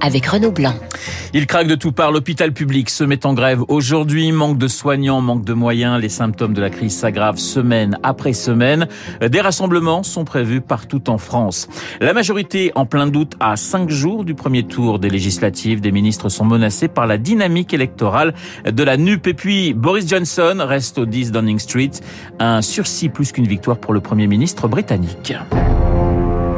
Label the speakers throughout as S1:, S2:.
S1: avec Renaud Blanc.
S2: Il craque de tout part. L'hôpital public se met en grève aujourd'hui. Manque de soignants, manque de moyens. Les symptômes de la crise s'aggravent semaine après semaine. Des rassemblements sont prévus partout en France. La majorité en plein doute à cinq jours du premier tour des législatives. Des ministres sont menacés par la dynamique électorale de la NUP. Et puis Boris Johnson reste au 10 Downing Street. Un sursis plus qu'une victoire pour le Premier ministre britannique.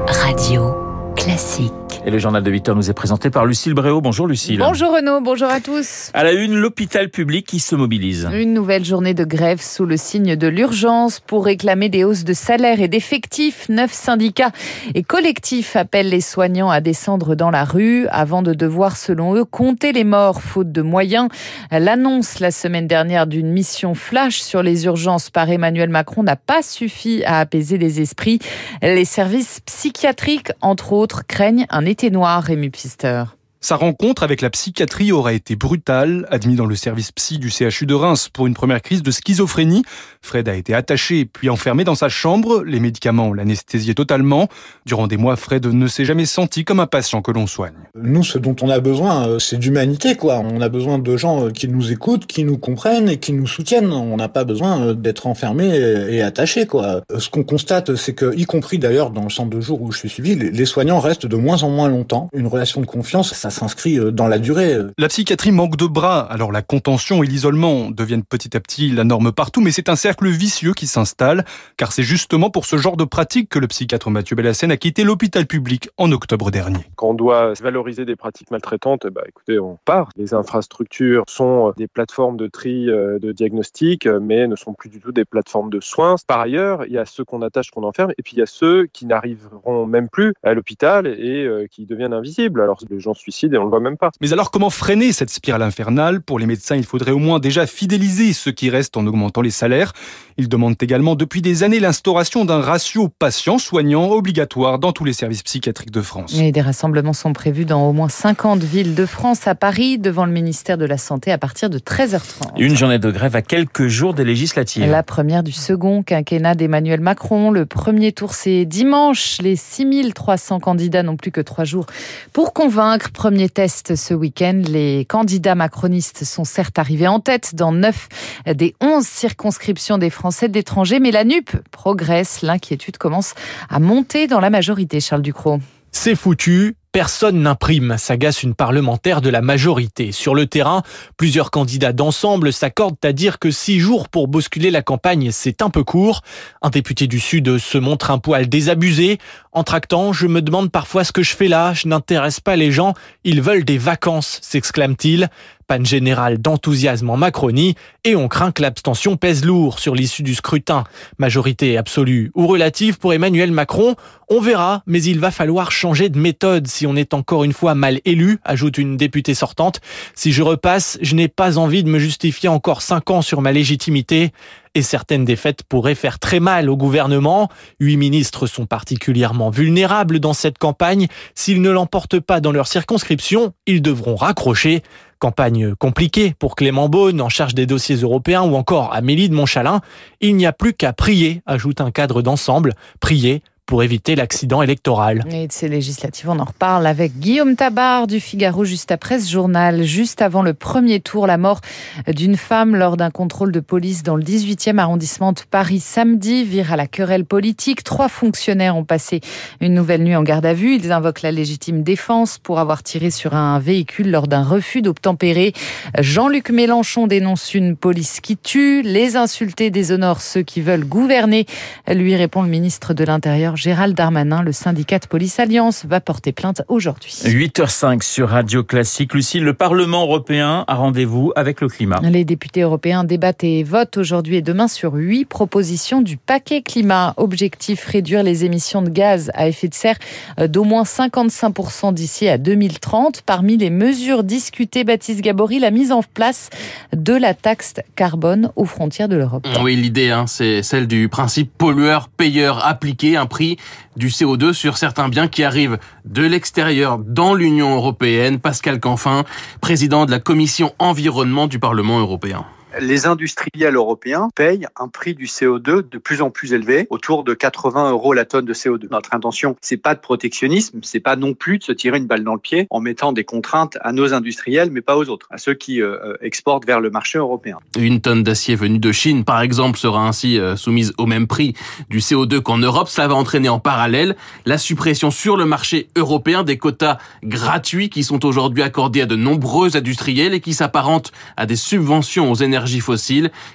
S1: Radio Classique.
S2: Et le journal de 8 heures nous est présenté par Lucille Bréau. Bonjour Lucille.
S3: Bonjour Renaud, bonjour à tous.
S2: À la une, l'hôpital public qui se mobilise.
S3: Une nouvelle journée de grève sous le signe de l'urgence pour réclamer des hausses de salaire et d'effectifs. Neuf syndicats et collectifs appellent les soignants à descendre dans la rue avant de devoir, selon eux, compter les morts faute de moyens. L'annonce la semaine dernière d'une mission flash sur les urgences par Emmanuel Macron n'a pas suffi à apaiser les esprits. Les services psychiatriques, entre autres, craignent un été noir, Rémi Pfister.
S4: Sa rencontre avec la psychiatrie aurait été brutale. Admis dans le service psy du CHU de Reims pour une première crise de schizophrénie, Fred a été attaché puis enfermé dans sa chambre. Les médicaments l'anesthésiaient totalement. Durant des mois, Fred ne s'est jamais senti comme un patient que l'on soigne.
S5: Nous, ce dont on a besoin, euh, c'est d'humanité, quoi. On a besoin de gens euh, qui nous écoutent, qui nous comprennent et qui nous soutiennent. On n'a pas besoin euh, d'être enfermé et attaché, quoi. Ce qu'on constate, c'est que, y compris d'ailleurs dans le centre de jour où je suis suivi, les soignants restent de moins en moins longtemps. Une relation de confiance, ça s'inscrit euh, dans la durée.
S4: La psychiatrie manque de bras, alors la contention et l'isolement deviennent petit à petit la norme partout, mais c'est un cercle vicieux qui s'installe, car c'est justement pour ce genre de pratique que le psychiatre Mathieu Bellassène a quitté l'hôpital public en octobre dernier.
S6: Quand on doit valoriser des pratiques maltraitantes, bah, écoutez, on part. Les infrastructures sont des plateformes de tri, euh, de diagnostic, euh, mais ne sont plus du tout des plateformes de soins. Par ailleurs, il y a ceux qu'on attache, qu'on enferme, et puis il y a ceux qui n'arriveront même plus à l'hôpital et qui deviennent invisibles. Alors les gens et on le voit même pas.
S4: Mais alors comment freiner cette spirale infernale? Pour les médecins, il faudrait au moins déjà fidéliser ceux qui restent en augmentant les salaires. Ils demandent également depuis des années l'instauration d'un ratio patient-soignant obligatoire dans tous les services psychiatriques de France.
S3: Et des rassemblements sont prévus dans au moins 50 villes de France, à Paris, devant le ministère de la Santé à partir de 13h30.
S2: Une journée de grève à quelques jours des législatives.
S3: La première du second quinquennat d'Emmanuel Macron. Le premier tour, c'est dimanche. Les 6300 candidats n'ont plus que trois jours pour convaincre. Premier test ce week-end. Les candidats macronistes sont certes arrivés en tête dans neuf des 11 circonscriptions des Français de l'étranger, mais la NUP progresse. L'inquiétude commence à monter dans la majorité, Charles Ducrot.
S7: C'est foutu. Personne n'imprime, s'agace une parlementaire de la majorité. Sur le terrain, plusieurs candidats d'ensemble s'accordent à dire que six jours pour bousculer la campagne, c'est un peu court. Un député du Sud se montre un poil désabusé. En tractant, je me demande parfois ce que je fais là, je n'intéresse pas les gens, ils veulent des vacances, s'exclame-t-il. Panne générale d'enthousiasme en Macronie et on craint que l'abstention pèse lourd sur l'issue du scrutin. Majorité absolue ou relative pour Emmanuel Macron, on verra, mais il va falloir changer de méthode si on est encore une fois mal élu, ajoute une députée sortante. Si je repasse, je n'ai pas envie de me justifier encore cinq ans sur ma légitimité. Et certaines défaites pourraient faire très mal au gouvernement. Huit ministres sont particulièrement vulnérables dans cette campagne. S'ils ne l'emportent pas dans leur circonscription, ils devront raccrocher. Campagne compliquée pour Clément Beaune, en charge des dossiers européens, ou encore Amélie de Montchalin. Il n'y a plus qu'à prier, ajoute un cadre d'ensemble. Prier pour éviter l'accident électoral.
S3: Et de ces législatives, on en reparle avec Guillaume Tabar du Figaro juste après ce journal. Juste avant le premier tour, la mort d'une femme lors d'un contrôle de police dans le 18e arrondissement de Paris samedi vire à la querelle politique. Trois fonctionnaires ont passé une nouvelle nuit en garde à vue. Ils invoquent la légitime défense pour avoir tiré sur un véhicule lors d'un refus d'obtempérer. Jean-Luc Mélenchon dénonce une police qui tue. Les insultés déshonorent ceux qui veulent gouverner. Lui répond le ministre de l'Intérieur Gérald Darmanin. Le syndicat de police Alliance va porter plainte aujourd'hui.
S2: 8h05 sur Radio Classique. Lucille, le Parlement européen a rendez-vous avec le climat.
S3: Les députés européens débattent et votent aujourd'hui et demain sur huit propositions du paquet climat. Objectif réduire les émissions de gaz à effet de serre d'au moins 55% d'ici à 2030. Parmi les mesures discutées, Baptiste Gabory, la mise en place de la taxe carbone aux frontières de l'Europe.
S8: Oui, l'idée, hein, c'est celle du principe pollueur-payeur appliqué, un prix du CO2 sur certains biens qui arrivent de l'extérieur dans l'Union européenne. Pascal Canfin, président de la commission environnement du Parlement européen
S9: les industriels européens payent un prix du CO2 de plus en plus élevé, autour de 80 euros la tonne de CO2. Notre intention, c'est pas de protectionnisme, c'est pas non plus de se tirer une balle dans le pied en mettant des contraintes à nos industriels, mais pas aux autres, à ceux qui euh, euh, exportent vers le marché européen.
S8: Une tonne d'acier venue de Chine, par exemple, sera ainsi euh, soumise au même prix du CO2 qu'en Europe. Cela va entraîner en parallèle la suppression sur le marché européen des quotas gratuits qui sont aujourd'hui accordés à de nombreux industriels et qui s'apparentent à des subventions aux énergies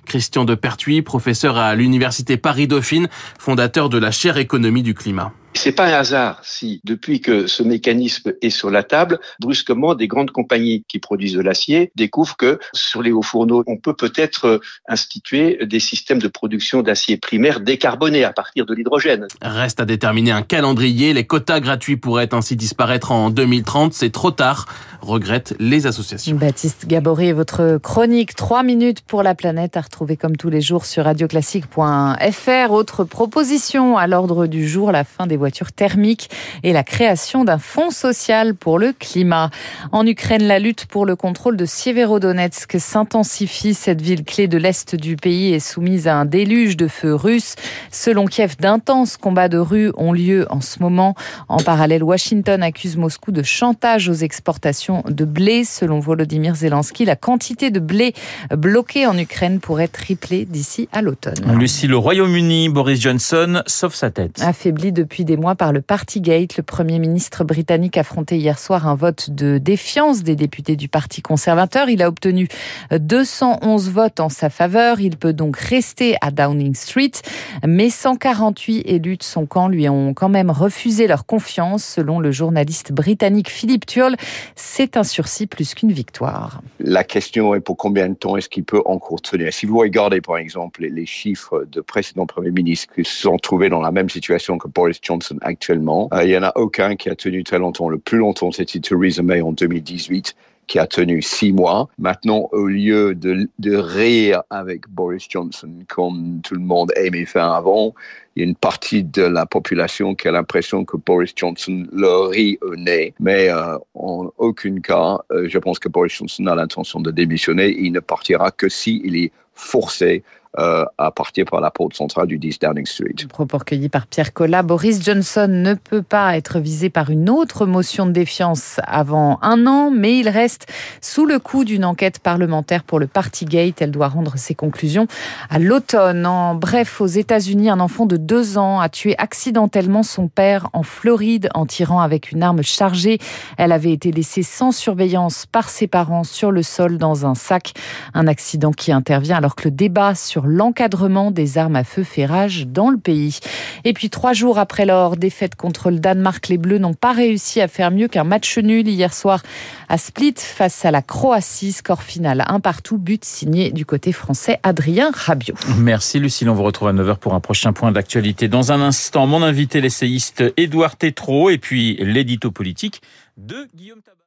S8: Christian de Pertuis, professeur à l'université Paris-Dauphine, fondateur de la chaire économie du climat.
S10: C'est pas un hasard si, depuis que ce mécanisme est sur la table, brusquement, des grandes compagnies qui produisent de l'acier découvrent que sur les hauts fourneaux, on peut peut-être instituer des systèmes de production d'acier primaire décarbonés à partir de l'hydrogène.
S8: Reste à déterminer un calendrier. Les quotas gratuits pourraient ainsi disparaître en 2030. C'est trop tard, regrettent les associations.
S3: Baptiste Gabory et votre chronique 3 minutes pour la planète à retrouver comme tous les jours sur radioclassique.fr. Autre proposition à l'ordre du jour, la fin des voitures thermiques et la création d'un fonds social pour le climat. En Ukraine, la lutte pour le contrôle de Sieverodonetsk s'intensifie. Cette ville clé de l'Est du pays est soumise à un déluge de feux russes. Selon Kiev, d'intenses combats de rue ont lieu en ce moment. En parallèle, Washington accuse Moscou de chantage aux exportations de blé. Selon Volodymyr Zelensky, la quantité de blé bloqué en Ukraine pourrait tripler d'ici à l'automne.
S2: Lucie, le Royaume-Uni, Boris Johnson sauve sa tête.
S3: Affaibli depuis des mois par le Partygate. Le Premier ministre britannique affrontait hier soir un vote de défiance des députés du Parti conservateur. Il a obtenu 211 votes en sa faveur. Il peut donc rester à Downing Street. Mais 148 élus de son camp lui ont quand même refusé leur confiance. Selon le journaliste britannique Philippe Thuol, c'est un sursis plus qu'une victoire.
S11: La question est pour combien de temps est-ce qu'il peut encore tenir Si vous regardez par exemple les chiffres de précédents premiers ministres qui se sont trouvés dans la même situation que Boris Johnson, actuellement. Euh, il n'y en a aucun qui a tenu très longtemps. Le plus longtemps, c'était Theresa May en 2018 qui a tenu six mois. Maintenant, au lieu de, rire avec Boris Johnson comme tout le monde aimait faire avant, il y a une partie de la population qui a l'impression que Boris Johnson leur rit au nez. Mais euh, en aucun cas, euh, je pense que Boris Johnson a l'intention de démissionner. Il ne partira que s'il est forcé euh, à partir par la porte centrale du 10 Downing Street.
S3: Propos recueilli par Pierre Collat. Boris Johnson ne peut pas être visé par une autre motion de défiance avant un an, mais il reste sous le coup d'une enquête parlementaire pour le Partygate. Elle doit rendre ses conclusions à l'automne. En bref, aux États-Unis, un enfant de deux ans a tué accidentellement son père en Floride en tirant avec une arme chargée. Elle avait été laissée sans surveillance par ses parents sur le sol dans un sac. Un accident qui intervient alors que le débat l'encadrement des armes à feu fait rage dans le pays. Et puis trois jours après leur défaite contre le Danemark, les Bleus n'ont pas réussi à faire mieux qu'un match nul hier soir à Split face à la Croatie. Score final un partout, but signé du côté français Adrien Rabiot.
S2: Merci Lucille, on vous retrouve à 9h pour un prochain point d'actualité. Dans un instant, mon invité l'essayiste Édouard Tétrault et puis l'édito politique de Guillaume Tabar.